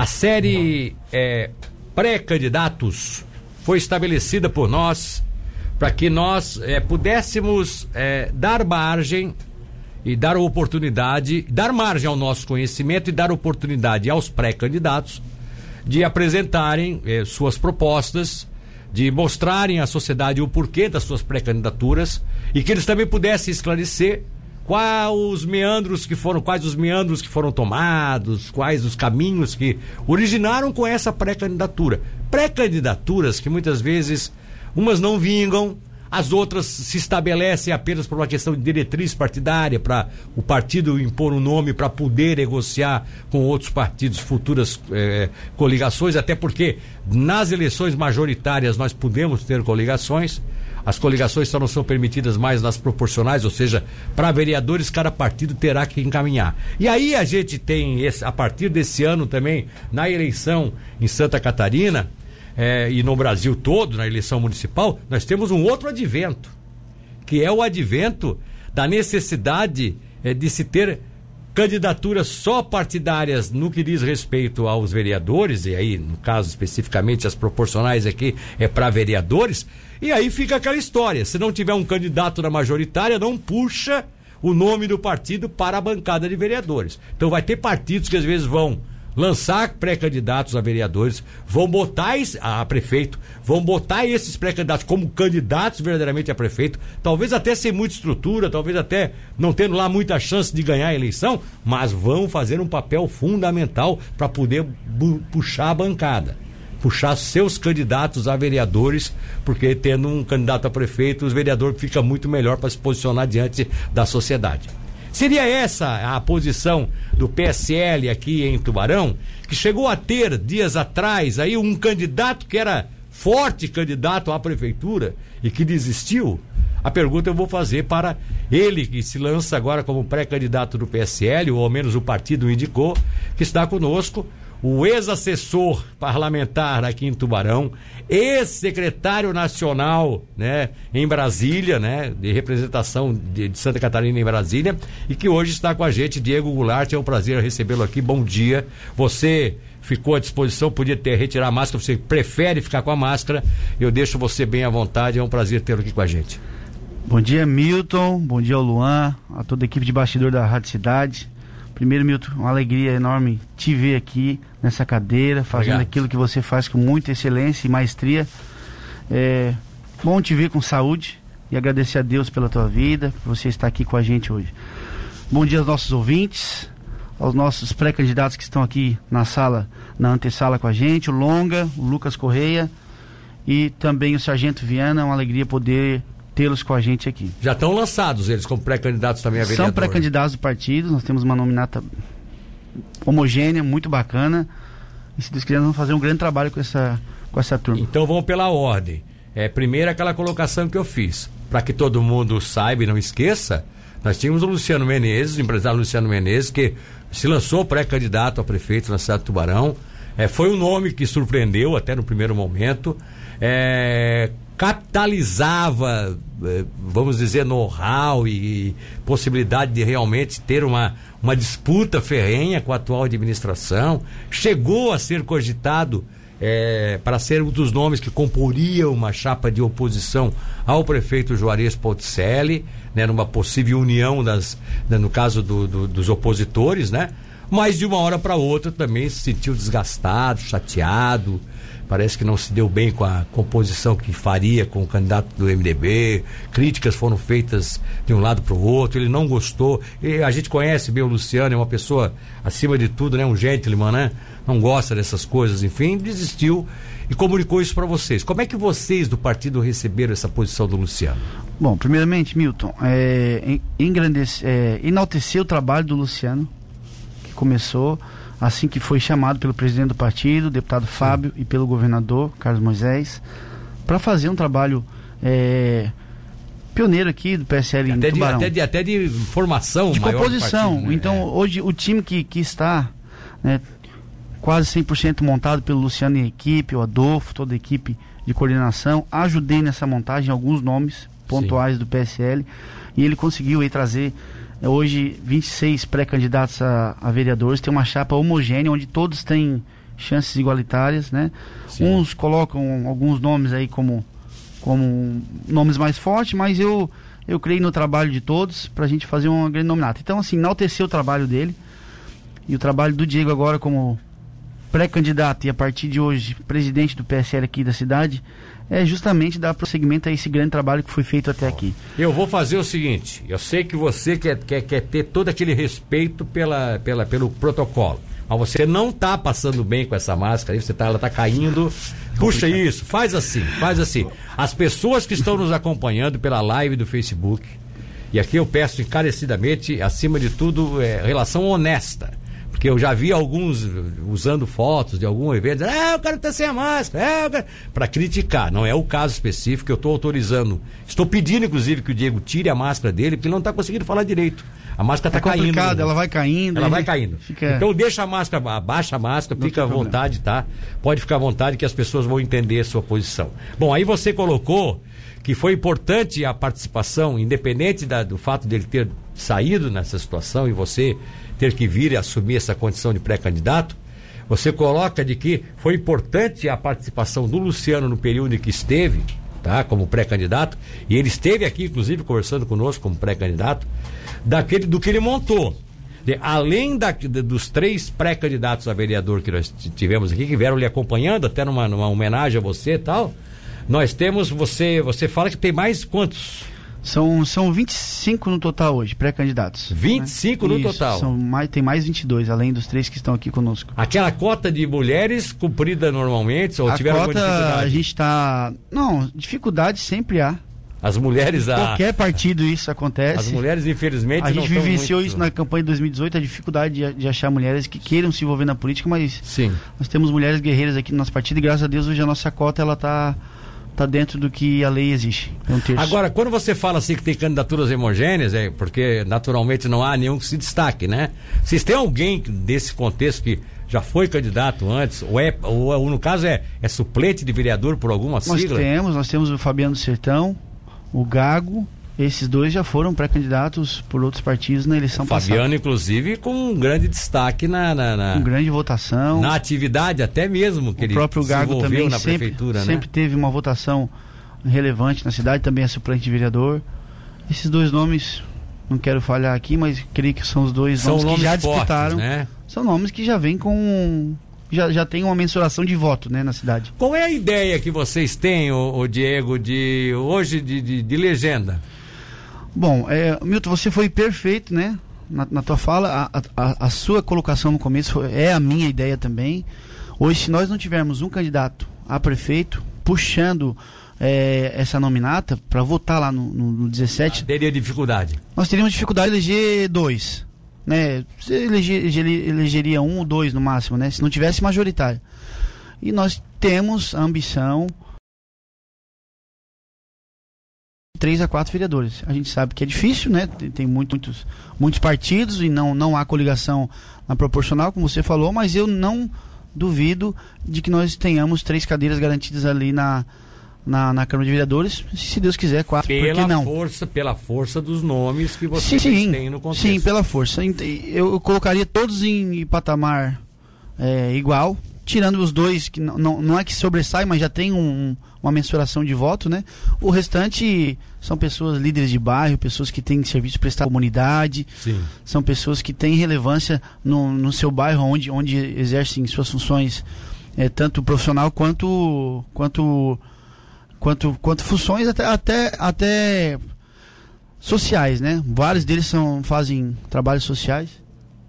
A série é, pré-candidatos foi estabelecida por nós para que nós é, pudéssemos é, dar margem e dar oportunidade, dar margem ao nosso conhecimento e dar oportunidade aos pré-candidatos de apresentarem eh, suas propostas, de mostrarem à sociedade o porquê das suas pré-candidaturas e que eles também pudessem esclarecer quais os meandros que foram, quais os meandros que foram tomados, quais os caminhos que originaram com essa pré-candidatura. Pré-candidaturas que muitas vezes umas não vingam, as outras se estabelecem apenas por uma questão de diretriz partidária, para o partido impor um nome para poder negociar com outros partidos futuras eh, coligações, até porque nas eleições majoritárias nós podemos ter coligações. As coligações só não são permitidas mais nas proporcionais, ou seja, para vereadores cada partido terá que encaminhar. E aí a gente tem, esse, a partir desse ano também, na eleição em Santa Catarina, é, e no Brasil todo, na eleição municipal, nós temos um outro advento, que é o advento da necessidade é, de se ter candidaturas só partidárias no que diz respeito aos vereadores, e aí, no caso especificamente, as proporcionais aqui é para vereadores, e aí fica aquela história: se não tiver um candidato na majoritária, não puxa o nome do partido para a bancada de vereadores. Então vai ter partidos que às vezes vão lançar pré-candidatos a vereadores, vão botar a prefeito, vão botar esses pré-candidatos como candidatos verdadeiramente a prefeito, talvez até sem muita estrutura, talvez até não tendo lá muita chance de ganhar a eleição, mas vão fazer um papel fundamental para poder puxar a bancada. Puxar seus candidatos a vereadores, porque tendo um candidato a prefeito, os vereadores fica muito melhor para se posicionar diante da sociedade. Seria essa a posição do PSL aqui em Tubarão, que chegou a ter dias atrás aí um candidato que era forte candidato à prefeitura e que desistiu? A pergunta eu vou fazer para ele que se lança agora como pré-candidato do PSL, ou ao menos o partido indicou, que está conosco, o ex-assessor parlamentar aqui em Tubarão, ex-secretário nacional, né, em Brasília, né, de representação de, de, Santa Catarina em Brasília, e que hoje está com a gente, Diego Goulart, é um prazer recebê-lo aqui. Bom dia. Você ficou à disposição, podia ter retirar a máscara, você prefere ficar com a máscara. Eu deixo você bem à vontade, é um prazer tê-lo aqui com a gente. Bom dia, Milton. Bom dia ao Luan, a toda a equipe de bastidor da Rádio Cidade. Primeiro, Milton, uma alegria enorme te ver aqui nessa cadeira, fazendo Obrigado. aquilo que você faz com muita excelência e maestria. É bom te ver com saúde e agradecer a Deus pela tua vida, por você estar aqui com a gente hoje. Bom dia aos nossos ouvintes, aos nossos pré-candidatos que estão aqui na sala, na antessala com a gente, o Longa, o Lucas Correia e também o Sargento Viana. É uma alegria poder tê-los com a gente aqui. Já estão lançados eles como pré-candidatos também a vereador? São pré-candidatos do partido, nós temos uma nominata homogênea, muito bacana. E se Deus quiser, vamos fazer um grande trabalho com essa, com essa turma. Então vamos pela ordem. É, primeiro aquela colocação que eu fiz. Para que todo mundo saiba e não esqueça, nós tínhamos o Luciano Menezes, o empresário Luciano Menezes, que se lançou pré-candidato a prefeito na cidade de Tubarão. É, foi um nome que surpreendeu até no primeiro momento. É, capitalizava, eh, vamos dizer, know-how e possibilidade de realmente ter uma, uma disputa ferrenha com a atual administração, chegou a ser cogitado é, para ser um dos nomes que comporia uma chapa de oposição ao prefeito Juarez Ponticelli, né, numa possível união das, né, no caso do, do, dos opositores, né? Mas de uma hora para outra também se sentiu desgastado, chateado, parece que não se deu bem com a composição que faria com o candidato do MDB, críticas foram feitas de um lado para o outro, ele não gostou. E a gente conhece bem o Luciano, é uma pessoa, acima de tudo, né, um gentleman, né? Não gosta dessas coisas, enfim, desistiu e comunicou isso para vocês. Como é que vocês do partido receberam essa posição do Luciano? Bom, primeiramente, Milton, é, engrandece, é, enaltecer o trabalho do Luciano, que começou assim que foi chamado pelo presidente do partido, deputado Fábio, e pelo governador Carlos Moisés, para fazer um trabalho é, pioneiro aqui do PSL até em Tubarão. De, até, de, até de formação, de composição. Partido, né? Então, é. hoje o time que, que está né, quase 100% montado pelo Luciano e equipe, o Adolfo, toda a equipe de coordenação, ajudei nessa montagem alguns nomes pontuais Sim. do PSL e ele conseguiu aí trazer Hoje, 26 pré-candidatos a, a vereadores, tem uma chapa homogênea onde todos têm chances igualitárias, né? Sim. Uns colocam alguns nomes aí como, como nomes mais fortes, mas eu, eu creio no trabalho de todos para a gente fazer uma grande nominata. Então, assim, enaltecer o trabalho dele e o trabalho do Diego agora como pré-candidato e a partir de hoje presidente do PSL aqui da cidade é justamente dar prosseguimento a esse grande trabalho que foi feito até aqui. Eu vou fazer o seguinte, eu sei que você quer, quer, quer ter todo aquele respeito pela, pela, pelo protocolo, mas você não está passando bem com essa máscara, você tá, ela está caindo. Puxa isso, faz assim, faz assim. As pessoas que estão nos acompanhando pela live do Facebook, e aqui eu peço encarecidamente, acima de tudo, é, relação honesta porque eu já vi alguns usando fotos de algum evento, dizendo, ah, o cara tá sem a máscara, é, para criticar. Não é o caso específico, eu estou autorizando. Estou pedindo, inclusive, que o Diego tire a máscara dele, porque ele não está conseguindo falar direito. A máscara está é caindo. Ela vai caindo. Ela vai caindo. Fica... Então deixa a máscara, abaixa a máscara, não fica à vontade, tá? Pode ficar à vontade que as pessoas vão entender a sua posição. Bom, aí você colocou que foi importante a participação, independente da, do fato dele ter saído nessa situação e você ter que vir e assumir essa condição de pré-candidato, você coloca de que foi importante a participação do Luciano no período em que esteve, tá, como pré-candidato, e ele esteve aqui, inclusive, conversando conosco como pré-candidato, daquele do que ele montou. De, além da, de, dos três pré-candidatos a vereador que nós tivemos aqui, que vieram lhe acompanhando, até numa, numa homenagem a você e tal, nós temos, você, você fala que tem mais quantos? São, são 25 no total hoje, pré-candidatos. 25 né? no Isso, total? São mais, tem mais 22, além dos três que estão aqui conosco. Aquela cota de mulheres cumprida normalmente? Ou a tiveram cota, dificuldade? A gente está. Não, dificuldade sempre há. As mulheres. Em qualquer partido isso acontece. As mulheres, infelizmente. A gente vivenciou muito... isso na campanha de 2018, a dificuldade de, de, achar mulheres que queiram se envolver na política, mas Sim. nós temos mulheres guerreiras aqui no nosso partido e graças a Deus hoje a nossa cota ela está está dentro do que a lei exige. É um Agora, quando você fala assim que tem candidaturas homogêneas, é porque naturalmente não há nenhum que se destaque, né? Vocês têm alguém desse contexto que já foi candidato antes, ou, é, ou, no caso é, é suplente de vereador por alguma sigla? Nós temos, nós temos o Fabiano Sertão, o Gago, esses dois já foram pré-candidatos por outros partidos na eleição passada. Fabiano, inclusive, com um grande destaque na, na, na, Com grande votação. Na atividade, até mesmo que o ele próprio Gago também na sempre, prefeitura, sempre né? teve uma votação relevante na cidade, também é suplente de vereador. Esses dois nomes, não quero falhar aqui, mas creio que são os dois são nomes, nomes que já fortes, disputaram. Né? São nomes que já vêm com já, já tem uma mensuração de voto né, na cidade. Qual é a ideia que vocês têm, o, o Diego, de hoje de, de, de legenda? Bom, é, Milton, você foi perfeito, né? Na, na tua fala, a, a, a, sua colocação no começo foi, é a minha ideia também. Hoje, se nós não tivermos um candidato a prefeito puxando é, essa nominata para votar lá no, no, no 17. Ah, teria dificuldade. Nós teríamos dificuldade de eleger dois. Né? Você eleger, elegeria um ou dois no máximo, né? Se não tivesse majoritário. E nós temos a ambição três a quatro vereadores. A gente sabe que é difícil, né? Tem, tem muito, muitos, muitos partidos e não, não há coligação na proporcional, como você falou, mas eu não duvido de que nós tenhamos três cadeiras garantidas ali na, na, na Câmara de Vereadores, se Deus quiser, quatro, pela não? Força, pela força dos nomes que vocês sim, têm no contexto. Sim, pela força. Eu, eu colocaria todos em, em patamar é, igual, tirando os dois que não, não, é que sobressai, mas já tem um, uma mensuração de voto, né? O restante são pessoas líderes de bairro, pessoas que têm serviço prestado à comunidade, Sim. são pessoas que têm relevância no, no seu bairro, onde, onde exercem suas funções, é, tanto profissional quanto quanto quanto, quanto funções até, até, até sociais, né? Vários deles são, fazem trabalhos sociais.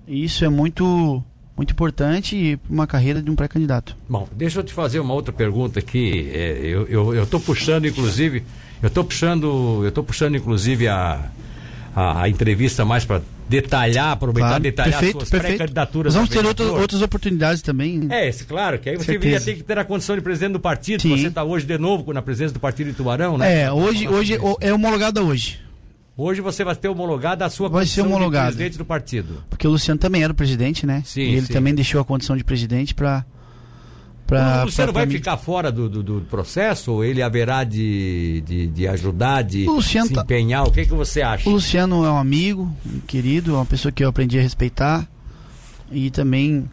E isso é muito muito importante para uma carreira de um pré-candidato. Bom, deixa eu te fazer uma outra pergunta aqui. É, eu, tô puxando, inclusive, eu tô puxando, eu tô puxando, inclusive, a, a, a entrevista mais para detalhar, aproveitar, claro, detalhar perfeito, suas pré-candidaturas. Vamos ter outro, outras oportunidades também. É, esse, claro, que aí você viria ter que ter a condição de presidente do partido. Sim. Você está hoje de novo na presença do partido de Tubarão, né? É, hoje, hoje é homologada hoje. Hoje você vai ter homologada a sua vai condição ser homologado. de presidente do partido. Porque o Luciano também era o presidente, né? Sim, e ele sim. também deixou a condição de presidente para Pra, o Luciano vai ficar fora do, do, do, processo? Ou ele haverá de, de, de ajudar, de se tá- empenhar? O que, que você acha? O Luciano é um amigo, um querido, é uma pessoa que eu aprendi a respeitar. E também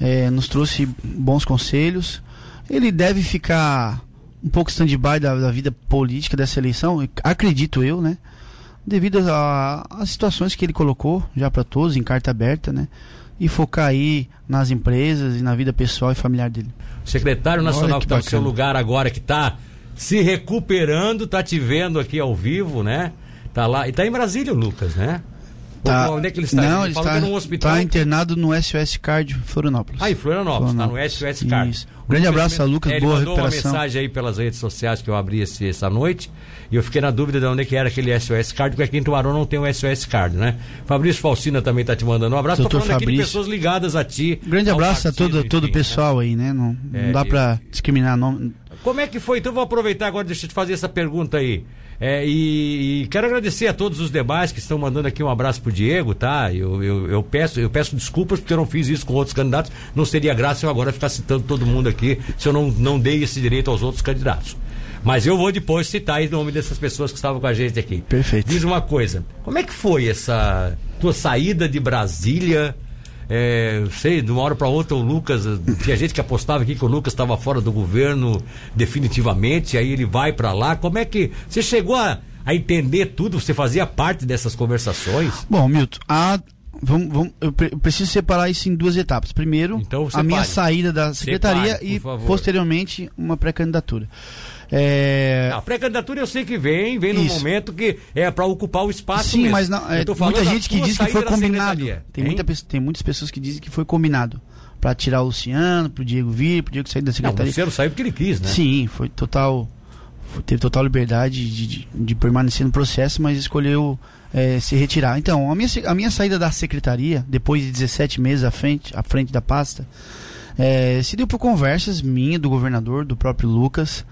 é, nos trouxe bons conselhos. Ele deve ficar um pouco stand-by da, da, vida política dessa eleição, acredito eu, né? Devido às situações que ele colocou já para todos, em carta aberta, né? E focar aí nas empresas e na vida pessoal e familiar dele. O secretário nacional que está no seu lugar agora, que está se recuperando, está te vendo aqui ao vivo, né? Tá lá. E tá em Brasília Lucas, né? Tá. Onde é que ele está? Não, ele, está, no hospital. Tá internado no SOS Card Florianópolis. Ah, em Florianópolis, Florianópolis. está no SOS Card. Isso. Um grande abraço a Lucas, é, boa ele mandou recuperação. uma mensagem aí pelas redes sociais que eu abri esse, essa noite e eu fiquei na dúvida de onde é que era aquele SOS Card, porque aqui em Tubarão não tem o SOS Card, né? Fabrício Falsina também está te mandando um abraço. Doutor Tô falando Fabrício. aqui de pessoas ligadas a ti. Grande abraço partido, a todo, enfim, todo o pessoal né? aí, né? Não, é, não dá para discriminar nome. Como é que foi? Então vou aproveitar agora, deixa eu te fazer essa pergunta aí. É, e, e, quero agradecer a todos os demais que estão mandando aqui um abraço pro Diego, tá? Eu, eu, eu, peço, eu peço desculpas porque eu não fiz isso com outros candidatos. Não seria graça eu agora ficar citando todo mundo aqui se eu não, não dei esse direito aos outros candidatos. Mas eu vou depois citar em nome dessas pessoas que estavam com a gente aqui. Perfeito. Diz uma coisa, como é que foi essa tua saída de Brasília? É, sei, de uma hora para outra o Lucas, tinha gente que apostava aqui que o Lucas estava fora do governo definitivamente, aí ele vai para lá. Como é que você chegou a, a entender tudo? Você fazia parte dessas conversações? Bom, Milton, a, Vamos, vamos, eu, preciso separar isso em duas etapas. Primeiro, então, a minha saída da secretaria separe, e posteriormente uma pré-candidatura. É... A pré-candidatura eu sei que vem, vem num momento que é para ocupar o espaço. Sim, mesmo. mas não, é, muita gente que diz que foi combinado. Tem, muita, tem muitas pessoas que dizem que foi combinado para tirar o Luciano, pro Diego vir, pro Diego sair da secretaria. Não, o Luciano saiu porque ele quis, né? Sim, foi total. Teve total liberdade de, de, de, permanecer no processo, mas escolheu é, se retirar. Então, a minha, a minha saída da secretaria, depois de 17 meses à frente, à frente da pasta, é, se deu por conversas minha, do governador, do próprio Lucas,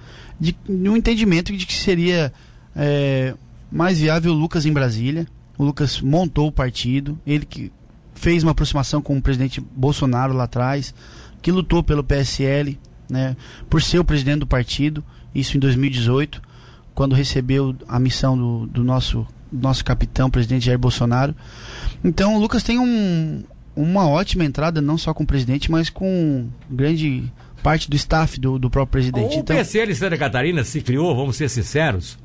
de, de um entendimento de que seria é, mais viável o Lucas em Brasília. O Lucas montou o partido, ele que fez uma aproximação com o presidente Bolsonaro lá atrás, que lutou pelo PSL, né, por ser o presidente do partido, isso em 2018, quando recebeu a missão do, do nosso, nosso capitão, presidente Jair Bolsonaro. Então o Lucas tem um, uma ótima entrada, não só com o presidente, mas com grande parte do staff do, do próprio presidente. O então... PSL Santa Catarina se criou, vamos ser sinceros,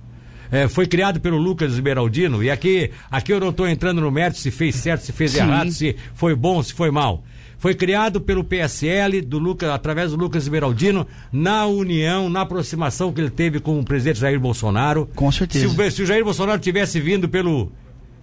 é, foi criado pelo Lucas Esmeraldino, e aqui, aqui eu não estou entrando no mérito se fez certo, se fez Sim. errado, se foi bom, se foi mal. Foi criado pelo PSL, do Lucas, através do Lucas Esmeraldino, na união, na aproximação que ele teve com o presidente Jair Bolsonaro. Com certeza. Se, se o Jair Bolsonaro tivesse vindo pelo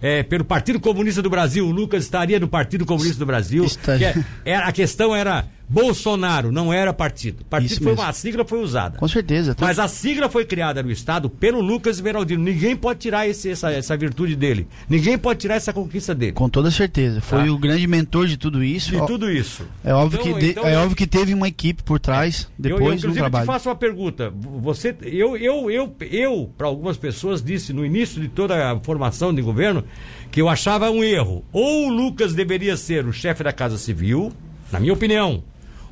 é, pelo Partido Comunista do Brasil, o Lucas estaria no Partido Comunista do Brasil. Que é, era, a questão era Bolsonaro, não era partido. Partido foi uma a sigla foi usada. Com certeza. Tá? Mas a sigla foi criada no Estado pelo Lucas Veraldino. Ninguém pode tirar esse, essa, essa virtude dele. Ninguém pode tirar essa conquista dele. Com toda certeza. Foi tá? o grande mentor de tudo isso. De tudo isso. É óbvio, então, que, de, então, é óbvio que teve uma equipe por trás é. depois eu, eu, do trabalho. Eu te faço uma pergunta. Você, eu, eu, eu, eu para algumas pessoas, disse no início de toda a formação de governo que eu achava um erro. Ou o Lucas deveria ser o chefe da Casa Civil, na minha opinião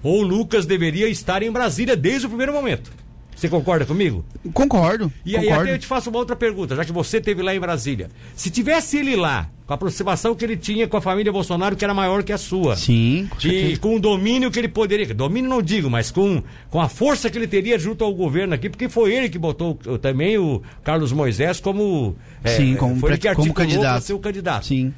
ou o Lucas deveria estar em Brasília desde o primeiro momento. Você concorda comigo? Concordo. E aí até eu te faço uma outra pergunta, já que você esteve lá em Brasília. Se tivesse ele lá, com a aproximação que ele tinha com a família Bolsonaro, que era maior que a sua. Sim, com E com o domínio que ele poderia. Domínio não digo, mas com, com a força que ele teria junto ao governo aqui, porque foi ele que botou também o Carlos Moisés como. É, Sim, como, foi ele que como candidato. ser o candidato. Sim.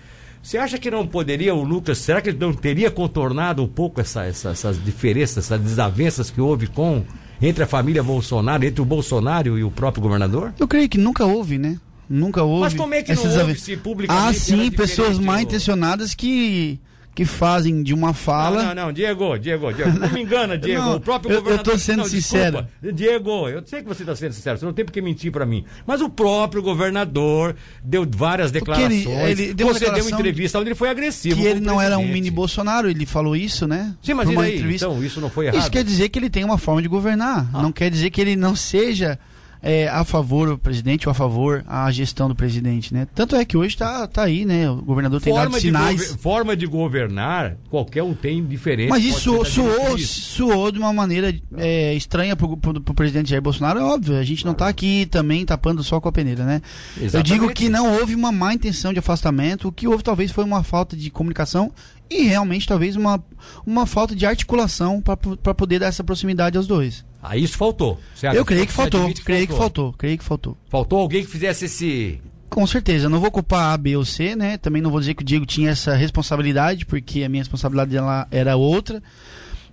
Você acha que não poderia o Lucas, será que ele não teria contornado um pouco essa, essa, essas diferenças, essas desavenças que houve com entre a família Bolsonaro, entre o Bolsonaro e o próprio governador? Eu creio que nunca houve, né? Nunca houve. Mas como é que não houve se publicamente? Ah, sim, pessoas mal intencionadas que que fazem de uma fala. Não, não, não, Diego, Diego, Diego. Não me engana, Diego. não, o próprio eu, governador. Eu tô sendo não, sincero. Desculpa. Diego, eu sei que você está sendo sincero, você não tem por que mentir para mim. Mas o próprio governador deu várias declarações. Ele, ele deu você deu uma entrevista onde ele foi agressivo. Que ele não era um mini Bolsonaro, ele falou isso, né? Sim, mas aí, então isso não foi errado. Isso quer dizer que ele tem uma forma de governar. Ah. Não quer dizer que ele não seja é, a favor do presidente ou a favor a gestão do presidente, né? Tanto é que hoje está tá aí, né? O governador tem forma dado sinais. De forma de governar, qualquer um tem diferente. Mas isso soou, soou de uma maneira é, estranha para o presidente Jair Bolsonaro, é óbvio. A gente não está aqui também tapando só com a peneira, né? Exatamente. Eu digo que não houve uma má intenção de afastamento, o que houve talvez foi uma falta de comunicação e realmente talvez uma, uma falta de articulação para poder dar essa proximidade aos dois. Ah, isso faltou. Certo? Eu creio que faltou, que creio faltou. que faltou, creio que faltou. Faltou alguém que fizesse esse com certeza, não vou culpar A, B ou C, né? Também não vou dizer que o Diego tinha essa responsabilidade, porque a minha responsabilidade era outra.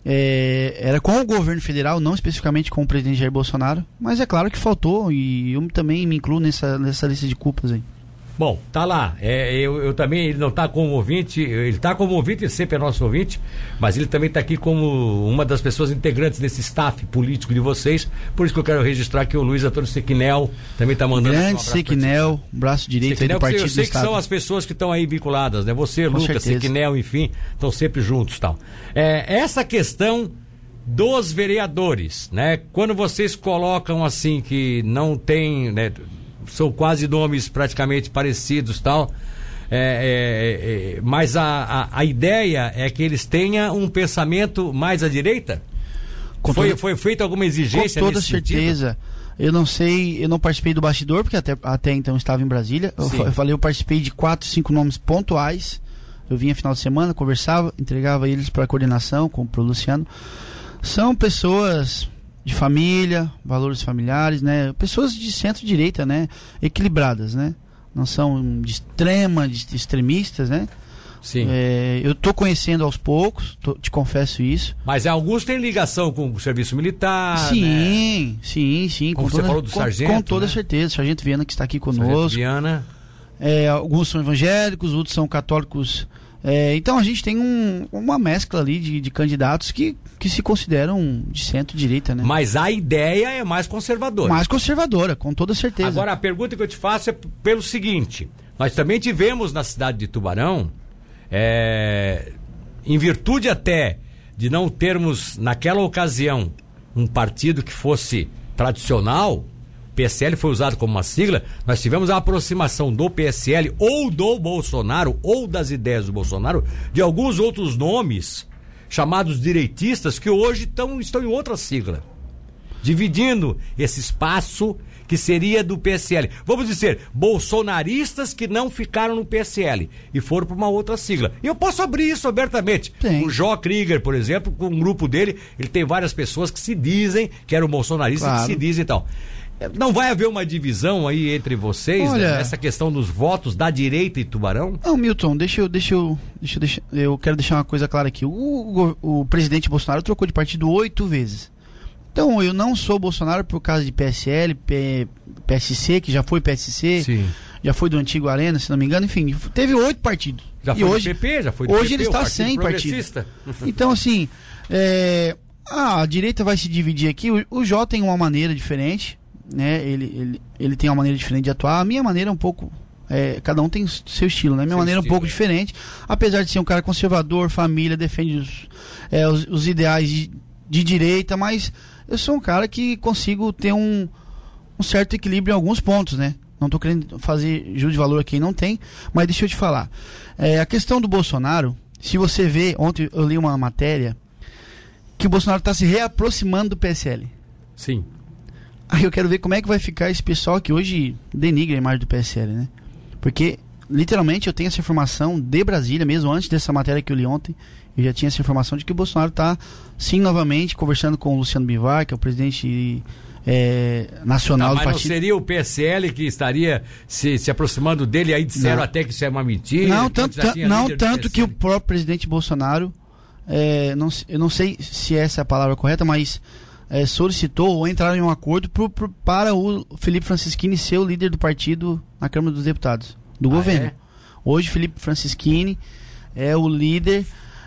É, era com o governo federal, não especificamente com o presidente Jair Bolsonaro, mas é claro que faltou e eu também me incluo nessa, nessa lista de culpas aí. Bom, tá lá. É, eu, eu, também, ele não tá como ouvinte, ele tá como ouvinte, ele sempre é nosso ouvinte, mas ele também tá aqui como uma das pessoas integrantes desse staff político de vocês. Por isso que eu quero registrar que o Luiz Antônio Sequinel também tá mandando Grande um Sequinel, braço direito Sequinel, aí do partido Eu sei que são as pessoas que estão aí vinculadas, né? Você, Com Lucas, certeza. Sequinel, enfim, estão sempre juntos tal. É, essa questão dos vereadores, né? Quando vocês colocam assim que não tem, né? São quase nomes praticamente parecidos tal. É, é, é, mas a, a, a, ideia é que eles tenham um pensamento mais à direita? foi, toda, foi feita alguma exigência Com toda certeza. Sentido? Eu não sei, eu não participei do bastidor, porque até, até então estava em Brasília. Eu, eu, falei, eu participei de quatro, cinco nomes pontuais. Eu vinha final de semana, conversava, entregava eles para a coordenação, com o Luciano. São pessoas de família, valores familiares, né? Pessoas de centro-direita, né? Equilibradas, né? Não são de extrema, de extremistas, né? Sim. É, eu estou conhecendo aos poucos, tô, te confesso isso. Mas alguns têm ligação com o serviço militar. Sim, né? sim, sim. Como com você toda, falou do com, sargento. Com toda né? certeza. Sargento Viana que está aqui conosco. Sargento Viana. É, alguns são evangélicos, outros são católicos é, então a gente tem um, uma mescla ali de, de, candidatos que, que se consideram de centro-direita, né? Mas a ideia é mais conservadora. Mais conservadora, com toda certeza. Agora a pergunta que eu te faço é pelo seguinte: nós também tivemos na cidade de Tubarão, é, em virtude até de não termos naquela ocasião um partido que fosse tradicional, PSL foi usado como uma sigla, nós tivemos a aproximação do PSL ou do Bolsonaro ou das ideias do Bolsonaro de alguns outros nomes chamados direitistas que hoje tão, estão em outra sigla. Dividindo esse espaço que seria do PSL. Vamos dizer, bolsonaristas que não ficaram no PSL e foram para uma outra sigla. E eu posso abrir isso abertamente. Sim. O Jó Krieger, por exemplo, com um grupo dele, ele tem várias pessoas que se dizem que eram bolsonaristas, claro. que se dizem e tal. Não vai haver uma divisão aí entre vocês Olha, nessa questão dos votos da direita e Tubarão? Não, Milton, deixa eu, deixa eu, deixa eu, deixa, eu quero deixar uma coisa clara aqui. O, o, o presidente Bolsonaro trocou de partido oito vezes. Então, eu não sou Bolsonaro por causa de PSL, P, PSC, que já foi PSC, Sim. já foi do antigo Arena, se não me engano, enfim, teve oito partidos. Já foi e hoje, do PP, já foi do Hoje PP, ele está sem partido. Então, assim, é, a direita vai se dividir aqui. O, o J tem uma maneira diferente, né? Ele, ele, ele tem uma maneira diferente de atuar. A minha maneira é um pouco. É, cada um tem seu estilo, né? Minha seu maneira é um pouco é. diferente. Apesar de ser um cara conservador, família, defende os, é, os, os, ideais de, de direita, mas eu sou um cara que consigo ter um, um certo equilíbrio em alguns pontos, né? Não estou querendo fazer juros de valor aqui, não tem. Mas deixa eu te falar. É, a questão do Bolsonaro, se você vê, ontem eu li uma matéria que o Bolsonaro está se reaproximando do PSL. Sim. Aí eu quero ver como é que vai ficar esse pessoal que hoje denigra a imagem do PSL, né? Porque, literalmente, eu tenho essa informação de Brasília, mesmo antes dessa matéria que eu li ontem, eu já tinha essa informação de que o Bolsonaro está, sim, novamente, conversando com o Luciano Bivar, que é o presidente é, nacional não, do partido. Não seria o PSL que estaria se, se aproximando dele, aí disseram não. até que isso é uma mentira. Não, tanto, não, tanto que o próprio presidente Bolsonaro, é, não, eu não sei se essa é a palavra correta, mas é, solicitou ou entraram em um acordo pro, pro, para o Felipe Francischini ser o líder do partido na Câmara dos Deputados, do ah, governo. É? Hoje, Felipe Francischini é o líder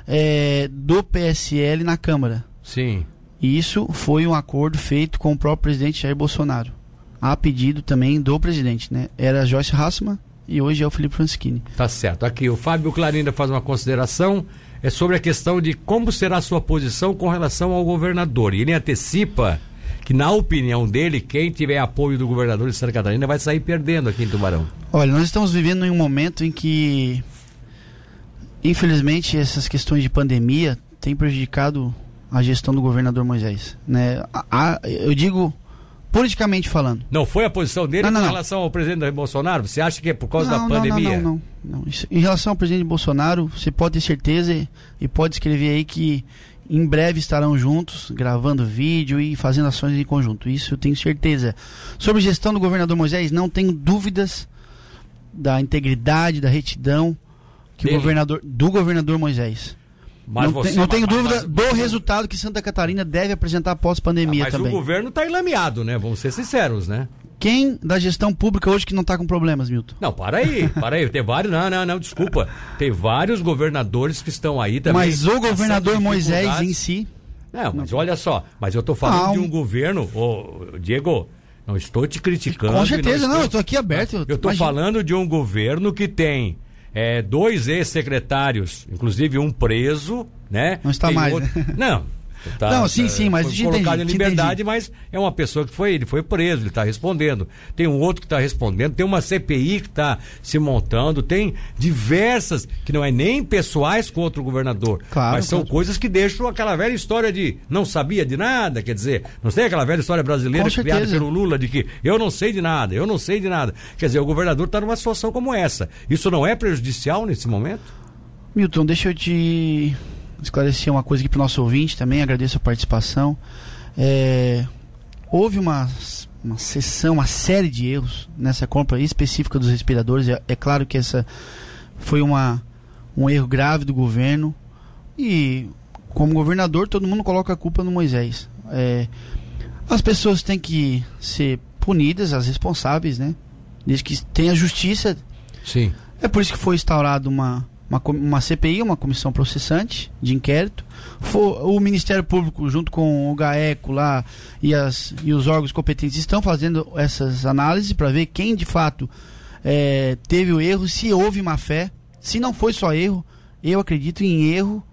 é, do PSL na Câmara. Sim. Isso foi um acordo feito com o próprio presidente Jair Bolsonaro, a pedido também do presidente, né? Era Joyce Hassman e hoje é o Felipe Francischini. Tá certo. Aqui o Fábio Clarinda faz uma consideração é sobre a questão de como será a sua posição com relação ao governador. E ele antecipa que, na opinião dele, quem tiver apoio do governador de Santa Catarina vai sair perdendo aqui em Tubarão. Olha, nós estamos vivendo em um momento em que, infelizmente, essas questões de pandemia têm prejudicado a gestão do governador Moisés. Né? A, a, eu digo politicamente falando. Não foi a posição dele Não, não, não. relação ao presidente Bolsonaro? Você acha que é por causa não, da pandemia? Não, não, não, em relação ao presidente Bolsonaro, você pode ter certeza e, pode escrever aí que em breve estarão juntos, gravando vídeo e fazendo ações em conjunto. Isso eu tenho certeza. Sobre gestão do governador Moisés, não tenho dúvidas da integridade, da retidão que o governador, do governador Moisés. Mas não, tem- não tenho mas- dúvida mas- do mas- resultado que Santa Catarina deve apresentar após pandemia Mas também. o governo está enlameado, né? Vamos ser sinceros, né? Quem da gestão pública hoje que não está com problemas, Milton? Não, para aí, para aí. Tem vários. Não, não, não, desculpa. Tem vários governadores que estão aí também. Mas o governador Moisés em si, Não, mas olha só. Mas eu tô falando Ah, de um- governo. Ô, Diego, não estou te criticando. com certeza, não, estou- eu tô aqui aberto. Eu imagina. falando de um governo que tem é, dois ex-secretários, inclusive um preso, né? Não está Tem mais, outro- né? Não. Tá, Não, sim, sim, mas foi colocado entendi, em liberdade, mas é uma pessoa que foi, ele foi preso, ele está respondendo. Tem um outro que está respondendo, tem uma CPI que está se montando, tem diversas que não é nem pessoais contra o governador, Claro, mas são claro. coisas que deixam aquela velha história de não sabia de nada, quer dizer, não tem aquela velha história brasileira criada pelo Lula de que eu não sei de nada, eu não sei de nada. Quer dizer, o governador está numa situação como essa. Isso não é prejudicial nesse momento? Milton, deixa eu te esclarecer uma coisa aqui para o nosso ouvinte também, agradeço a participação. É, houve uma, uma sessão, uma série de erros nessa compra específica dos respiradores. É, é claro que essa foi uma, um erro grave do governo e, como governador, todo mundo coloca a culpa no Moisés. É, as pessoas têm que ser punidas, as responsáveis, né? Desde que tenha justiça Sim. é por isso que foi instaurada uma, uma, uma CPI, uma comissão processante de inquérito. Fo- o Ministério Público, junto com o GAECO lá e, as, e os órgãos competentes, estão fazendo essas análises para ver quem de fato eh, teve o erro, se houve má fé. Se não foi só erro, eu acredito em erro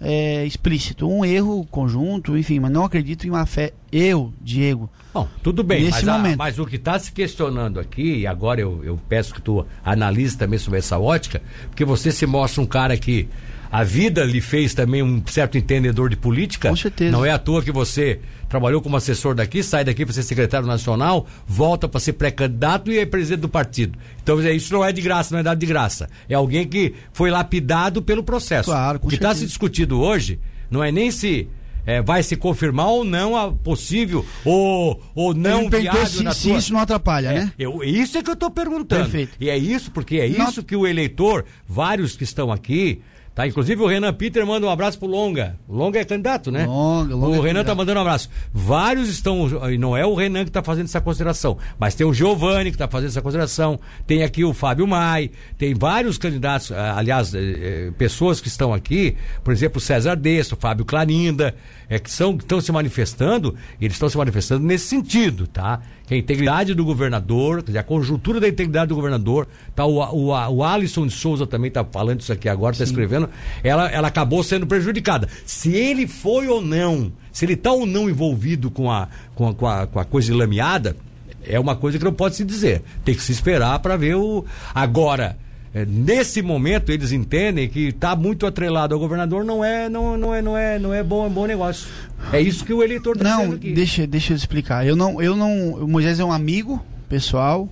eh, explícito. Um erro conjunto, enfim, mas não acredito em má fé. Eu, Diego. Bom, tudo bem, Nesse mas, a- momento. mas o que está se questionando aqui, e agora eu, eu peço que tu analise também sobre essa ótica, porque você se mostra um cara que a vida lhe fez também um certo entendedor de política. Com certeza. Não é à toa que você trabalhou como assessor daqui, sai daqui para ser secretário nacional, volta para ser pré-candidato e é presidente do partido. Então é, isso não é de graça, não é dado de graça. É alguém que foi lapidado pelo processo. Claro, com o que está se certeza. discutido hoje não é nem se é, vai se confirmar ou não a possível ou, ou não viável se, na se tua- isso não atrapalha, É, né? eu, isso é que eu estou perguntando. Perfeito. E é isso, porque é Não- isso que o eleitor, vários que estão aqui, tá? Inclusive o Renan Peter manda um abraço pro Longa. O Longa é candidato, né? Longa, Longa o é Renan candidato. tá mandando um abraço. Vários estão, e não é o Renan que está fazendo essa consideração, mas tem o Giovanni que está fazendo essa consideração, tem aqui o Fábio Mai, tem vários candidatos, ah, aliás, eh, eh, pessoas que estão aqui, por exemplo, o César Desto, o Fábio Clarinda, é, que são, que estão se manifestando, e eles estão se manifestando nesse sentido, tá? Que a integridade do governador, quer dizer, a conjuntura da integridade do governador, tá? O, o, o Alisson de Souza também está falando isso aqui agora, está escrevendo, ela, ela acabou sendo prejudicada. Se ele foi ou não, se ele está ou não envolvido com a, com a, com a, com a coisa lameada, é uma coisa que não pode se dizer. Tem que se esperar para ver o. Agora, é, nesse momento, eles entendem que está muito atrelado ao governador, não é, não, não é, não é, não é bom, bom negócio. É isso que o eleitor está Não, aqui. deixa, deixa eu explicar. Eu não, eu não. O Moisés é um amigo pessoal,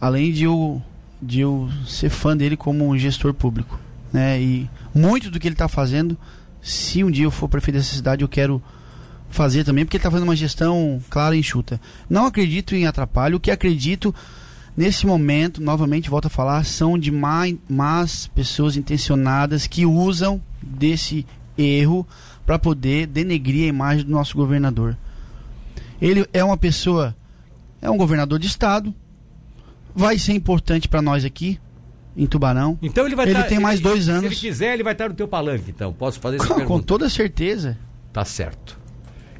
além de eu, de eu ser fã dele como um gestor público. Né? E muito do que ele está fazendo, se um dia eu for prefeito dessa cidade, eu quero fazer também, porque ele está fazendo uma gestão clara e enxuta. Não acredito em atrapalho, o que acredito nesse momento, novamente volto a falar, são de má, más pessoas intencionadas que usam desse erro para poder denegrir a imagem do nosso governador. Ele é uma pessoa, é um governador de estado, vai ser importante para nós aqui em Tubarão. Então ele vai Ele tá- tem mais dois Se anos. ele quiser, ele vai estar no teu palanque, então. Posso fazer essa Com, com pergunta? toda certeza. Tá certo.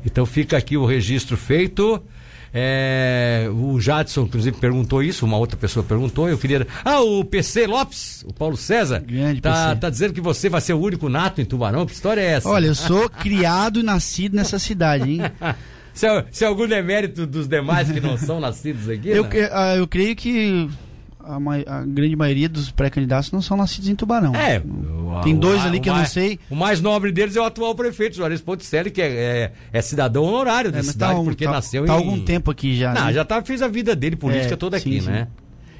Então fica aqui o registro feito. É, o Jadson, inclusive, perguntou isso, uma outra pessoa perguntou. Eu queria. Ah, o PC Lopes, o Paulo César. Grande tá, PC. tá dizendo que você vai ser o único nato em Tubarão. Que história é essa? Olha, eu sou criado e nascido nessa cidade, hein? se, é, se é algum demérito dos demais que não são nascidos aqui? Eu, né? cre- ah, eu creio que a, a grande maioria dos pré-candidatos não são nascidos em Tubarão. É. Tem dois ali que eu não sei. O mais nobre deles é o atual prefeito, Juarez Ponticelli, que é, é, é cidadão honorário da é, cidade, tá um, porque tá, nasceu tá em... há algum tempo aqui já. Não, né? já tá, fez a vida dele política é, toda aqui, sim, né?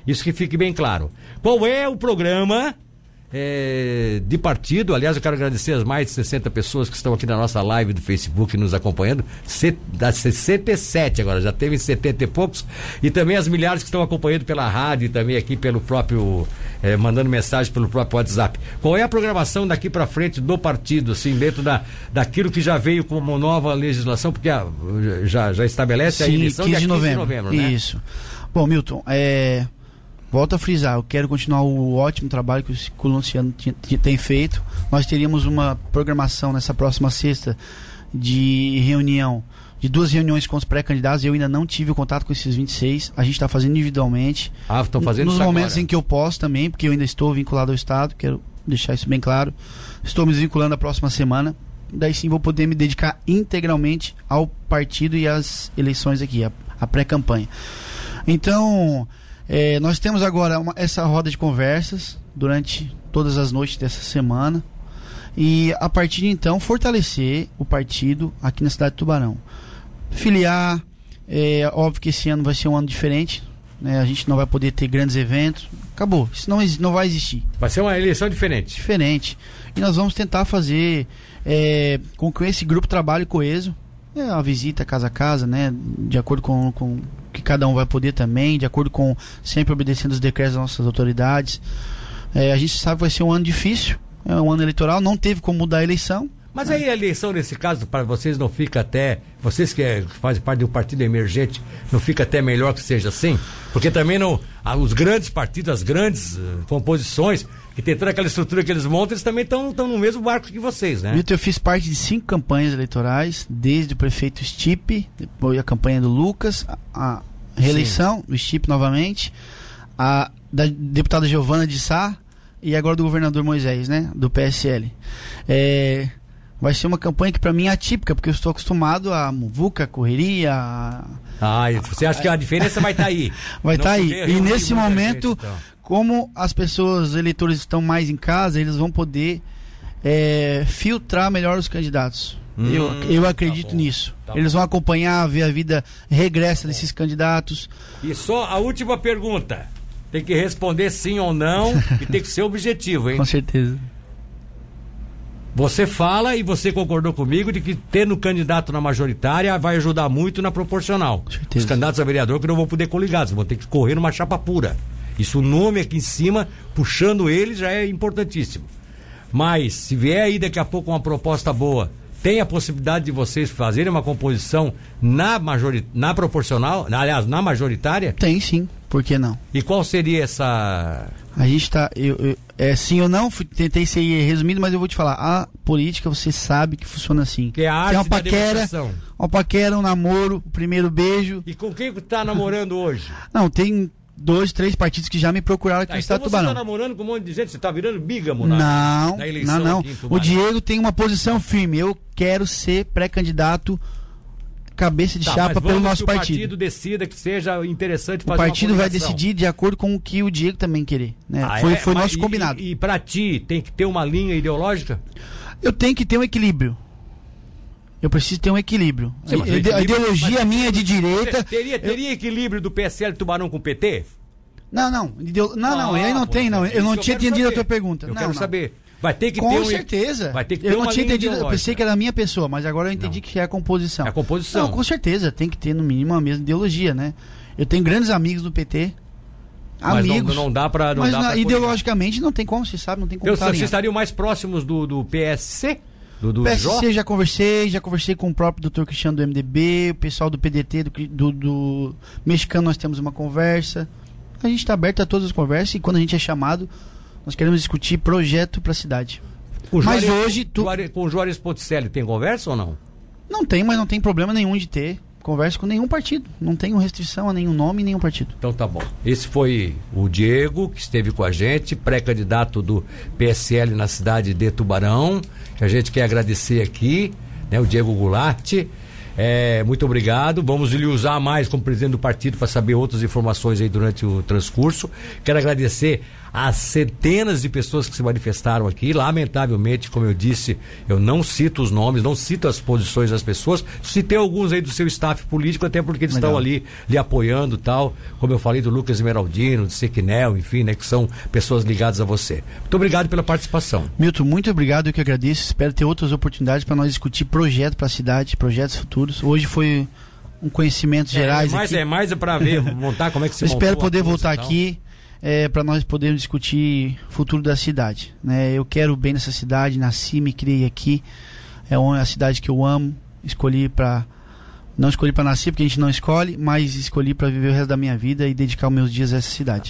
Isso que fique bem claro. Qual é o programa é, de partido. Aliás, eu quero agradecer as mais de 60 pessoas que estão aqui na nossa live do Facebook nos acompanhando. Das 67 agora, já teve 70 e poucos. E também as milhares que estão acompanhando pela rádio e também aqui pelo próprio. É, mandando mensagem pelo próprio WhatsApp. Qual é a programação daqui para frente do partido, assim, dentro da, daquilo que já veio como nova legislação, porque a, já, já estabelece Sim, a eleição 15 de novembro. 15 de novembro né? Isso. Bom, Milton, é Volto a frisar, eu quero continuar o ótimo trabalho que o Luciano tem feito. Nós teríamos uma programação nessa próxima sexta de reunião, de duas reuniões com os pré-candidatos. Eu ainda não tive o contato com esses 26. A gente está fazendo individualmente. Ah, estão fazendo Nos momentos agora. em que eu posso também, porque eu ainda estou vinculado ao Estado, quero deixar isso bem claro. Estou me vinculando a próxima semana. Daí sim vou poder me dedicar integralmente ao partido e às eleições aqui, a, a pré-campanha. Então, é, nós temos agora uma, essa roda de conversas durante todas as noites dessa semana. E a partir de então fortalecer o partido aqui na cidade de Tubarão. Filiar, é óbvio que esse ano vai ser um ano diferente. Né? A gente não vai poder ter grandes eventos. Acabou. Isso não, não vai existir. Vai ser uma eleição diferente. Diferente. E nós vamos tentar fazer é, com que esse grupo trabalhe coeso. É, a visita casa a casa, né? De acordo com, com que cada um vai poder também, de acordo com sempre obedecendo os decretos das nossas autoridades. É, a gente sabe que vai ser um ano difícil, é um ano eleitoral, não teve como mudar a eleição. Mas aí a eleição nesse caso para vocês não fica até, vocês que é, fazem parte do partido emergente, não fica até melhor que seja assim? Porque também não, os grandes partidos, as grandes uh, composições, que tem toda aquela estrutura que eles montam, eles também estão no mesmo barco que vocês, né? Vitor, eu fiz parte de cinco campanhas eleitorais, desde o prefeito Stipe, depois a campanha do Lucas, a, reeleição do Stipe novamente, a da deputada Giovana de Sá e agora do governador Moisés, né? Do PSL. É, vai ser uma campanha que para mim é atípica, porque eu estou acostumado a muvuca, correria. Ah, você acha que a diferença vai estar tá aí? Vai estar tá aí. E nesse momento, gente, então como as pessoas, os eleitores estão mais em casa, eles vão poder é, filtrar melhor os candidatos. Hum, eu, eu tá acredito tá nisso. Eles vão acompanhar, ver a vida regressa tá desses candidatos. E só a última pergunta. Tem que responder sim ou não e tem que ser objetivo, hein? Com certeza. Você fala e você concordou comigo de que tendo candidato na majoritária vai ajudar muito na proporcional. Os candidatos a vereador que não vão poder coligados, vão ter que correr numa chapa pura. Isso o nome aqui em cima, puxando ele, já é importantíssimo. Mas, se vier aí daqui a pouco uma proposta boa, tem a possibilidade de vocês fazerem uma composição na, majori... na proporcional, aliás, na majoritária? Tem sim, por que não? E qual seria essa. A gente está. Eu, eu, é, sim ou não, tentei ser resumido, mas eu vou te falar. A política você sabe que funciona assim. Que é a arte Tem uma paquera, uma paquera, um namoro, o primeiro beijo. E com quem está namorando hoje? Não, tem dois, três partidos que já me procuraram aqui tá, no estado então do Tubarão. Você tá namorando com um monte de gente? Você tá virando bígamo na, não, Não, não. O Diego tem uma posição firme. Eu quero ser pré-candidato cabeça de tá, chapa pelo nosso partido. O partido decida que seja interessante fazer O partido vai decidir de acordo com o que o Diego também querer. Né? Ah, foi é? foi nosso e, combinado. E, e para ti, tem que ter uma linha ideológica? Eu tenho que ter um equilíbrio. Eu preciso ter um equilíbrio. Sim, a, a ideologia minha é de direita. Teria, teria eu... equilíbrio do PSL Tubarão com o PT? Não, não. Deu, não, não, ah, aí não pô, tem, não. Eu não tinha entendido saber. a tua pergunta. Eu não, quero não. saber. Vai ter que Com ter um... certeza. Vai ter que ter eu não tinha entendido, eu pensei que era a minha pessoa, mas agora eu entendi não. que é a composição. É a composição. Não, com certeza, tem que ter no mínimo a mesma ideologia, né? Eu tenho grandes amigos do PT. Mas amigos. Não, não dá para Mas dá na, ideologicamente não tem como, você sabe, não tem como. Vocês estariam mais próximos do, do PSC? Do, do PSC Jó? já conversei, já conversei com o próprio doutor Cristiano do MDB, o pessoal do PDT, do, do, do mexicano nós temos uma conversa. A gente está aberto a todas as conversas e quando a gente é chamado, nós queremos discutir projeto para a cidade. Com mas Juarez, hoje tu... com o Juarez Ponticelli tem conversa ou não? Não tem, mas não tem problema nenhum de ter conversa com nenhum partido. Não tenho restrição a nenhum nome, nenhum partido. Então tá bom. Esse foi o Diego, que esteve com a gente, pré-candidato do PSL na cidade de Tubarão, que a gente quer agradecer aqui, né, o Diego Goulart. É, muito obrigado. Vamos lhe usar mais como presidente do partido para saber outras informações aí durante o transcurso. Quero agradecer as centenas de pessoas que se manifestaram aqui. Lamentavelmente, como eu disse, eu não cito os nomes, não cito as posições das pessoas. Citei alguns aí do seu staff político, até porque eles Legal. estão ali lhe apoiando tal. Como eu falei do Lucas Emeraldino, do Sequinel, enfim, né? Que são pessoas ligadas a você. Muito obrigado pela participação. Milton, muito obrigado, eu que agradeço. Espero ter outras oportunidades para nós discutir projetos para a cidade, projetos futuros. Hoje foi um conhecimento é, gerais. É mais, é mais para ver, montar como é que se Espero poder voltar aqui é, para nós podermos discutir o futuro da cidade. Né? Eu quero bem nessa cidade, nasci, me criei aqui. É a cidade que eu amo. Escolhi para não escolhi para nascer porque a gente não escolhe, mas escolhi para viver o resto da minha vida e dedicar os meus dias a essa cidade.